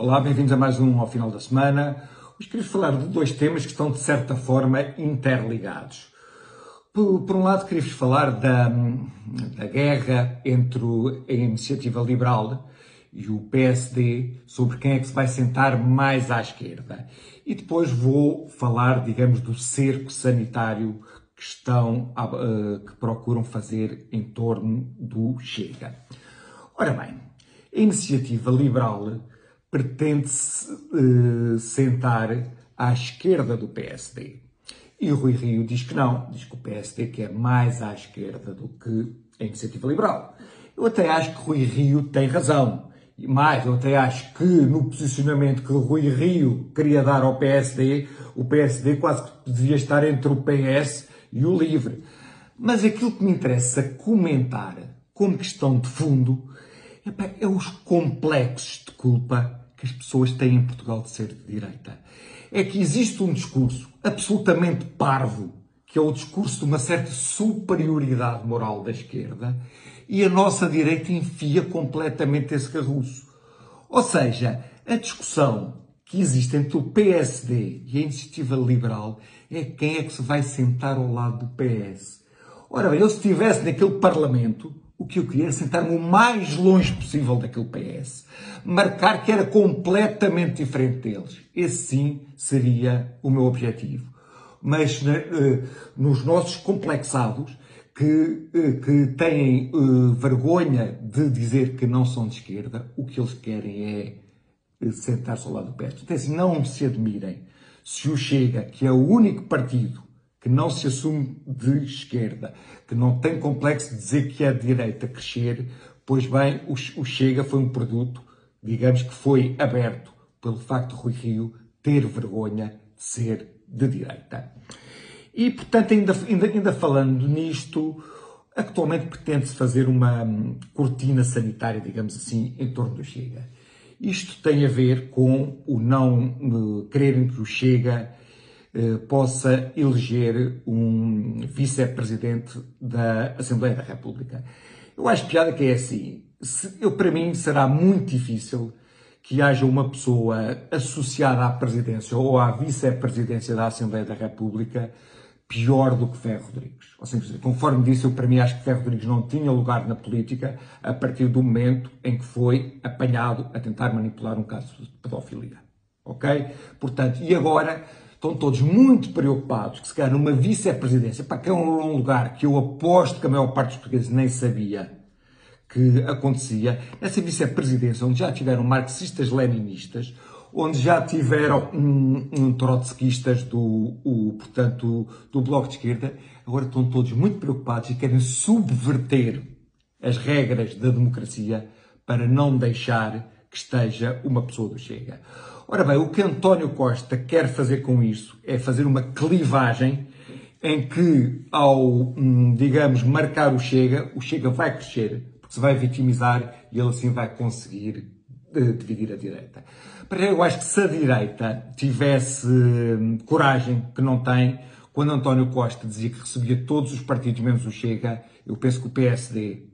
Olá, bem-vindos a mais um ao final da semana. Hoje queria falar de dois temas que estão de certa forma interligados. Por, por um lado, queria-vos falar da, da guerra entre a iniciativa liberal e o PSD sobre quem é que se vai sentar mais à esquerda. E depois vou falar, digamos, do cerco sanitário que estão uh, que procuram fazer em torno do Chega. Ora bem, a iniciativa liberal pretende-se uh, sentar à esquerda do PSD. E o Rui Rio diz que não, diz que o PSD quer mais à esquerda do que a iniciativa liberal. Eu até acho que Rui Rio tem razão. E mais, eu até acho que no posicionamento que o Rui Rio queria dar ao PSD, o PSD quase que devia estar entre o PS e o LIVRE. Mas aquilo que me interessa comentar como questão de fundo é os complexos de culpa que as pessoas têm em Portugal de ser de direita. É que existe um discurso absolutamente parvo, que é o discurso de uma certa superioridade moral da esquerda, e a nossa direita enfia completamente esse carruço. Ou seja, a discussão que existe entre o PSD e a Iniciativa Liberal é quem é que se vai sentar ao lado do PS. Ora bem, eu se estivesse naquele Parlamento, o que eu queria era sentar-me o mais longe possível daquele PS. Marcar que era completamente diferente deles. Esse sim seria o meu objetivo. Mas uh, nos nossos complexados, que, uh, que têm uh, vergonha de dizer que não são de esquerda, o que eles querem é sentar-se ao lado do PS. Então, assim, não se admirem se o Chega, que é o único partido que não se assume de esquerda, que não tem complexo de dizer que é de direita crescer, pois bem, o, Chega foi um produto, digamos que foi aberto pelo facto de Rui Rio ter vergonha de ser de direita. E, portanto, ainda, ainda, ainda falando nisto, atualmente pretende-se fazer uma hum, cortina sanitária, digamos assim, em torno do Chega. Isto tem a ver com o não uh, quererem que o Chega possa eleger um vice-presidente da Assembleia da República. Eu acho piada que é assim. Se, eu, para mim será muito difícil que haja uma pessoa associada à presidência ou à vice-presidência da Assembleia da República pior do que Ferro Rodrigues. Ou seja, conforme disse, eu para mim acho que Ferro Rodrigues não tinha lugar na política a partir do momento em que foi apanhado a tentar manipular um caso de pedofilia. Ok? Portanto, e agora estão todos muito preocupados que se calhar numa vice-presidência, para que é um lugar que eu aposto que a maior parte dos portugueses nem sabia que acontecia, nessa vice-presidência onde já tiveram marxistas-leninistas, onde já tiveram um, um trotskistas do, o, portanto, do Bloco de Esquerda, agora estão todos muito preocupados e querem subverter as regras da democracia para não deixar que esteja uma pessoa do Chega. Ora bem, o que António Costa quer fazer com isso é fazer uma clivagem em que, ao, hum, digamos, marcar o Chega, o Chega vai crescer, porque se vai vitimizar e ele assim vai conseguir uh, dividir a direita. Para eu acho que se a direita tivesse uh, coragem, que não tem, quando António Costa dizia que recebia todos os partidos menos o Chega, eu penso que o PSD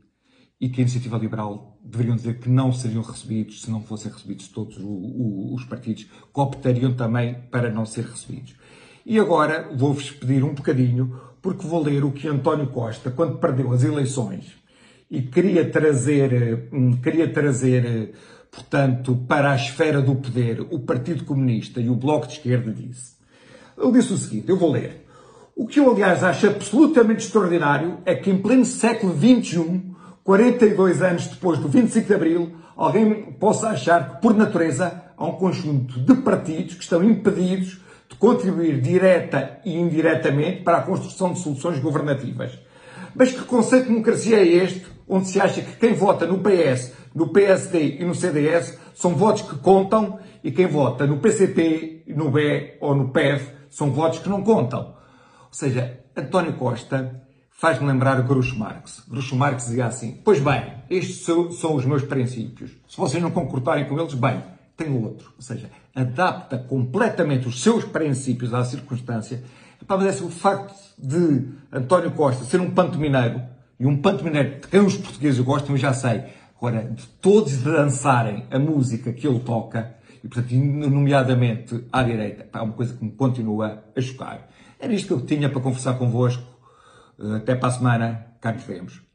e que a Iniciativa Liberal deveriam dizer que não seriam recebidos se não fossem recebidos todos os partidos, que optariam também para não ser recebidos. E agora vou-vos pedir um bocadinho, porque vou ler o que António Costa, quando perdeu as eleições e queria trazer, hum, queria trazer, portanto, para a esfera do poder o Partido Comunista e o Bloco de Esquerda disse. Ele disse o seguinte, eu vou ler. O que eu, aliás, acho absolutamente extraordinário é que em pleno século XXI 42 anos depois do 25 de Abril, alguém possa achar que, por natureza, há um conjunto de partidos que estão impedidos de contribuir direta e indiretamente para a construção de soluções governativas. Mas que conceito de democracia é este, onde se acha que quem vota no PS, no PSD e no CDS são votos que contam e quem vota no PCP, no B ou no PEV são votos que não contam? Ou seja, António Costa faz-me lembrar Groucho Marx. Groucho Marx dizia assim: Pois bem, estes são, os meus princípios. Se vocês não concordarem com eles, bem, tem outro. Ou seja, adapta completamente os seus princípios à circunstância. Mas é o facto de António Costa ser um panto mineiro, e um panto mineiro de quem os portugueses gostam, eu já sei. Agora, de todos dançarem a música que ele toca, e, portanto, nomeadamente à direita. É uma coisa que me continua a chocar. Era isto que eu tinha para conversar convosco. Até para a semana. Cá nos vemos.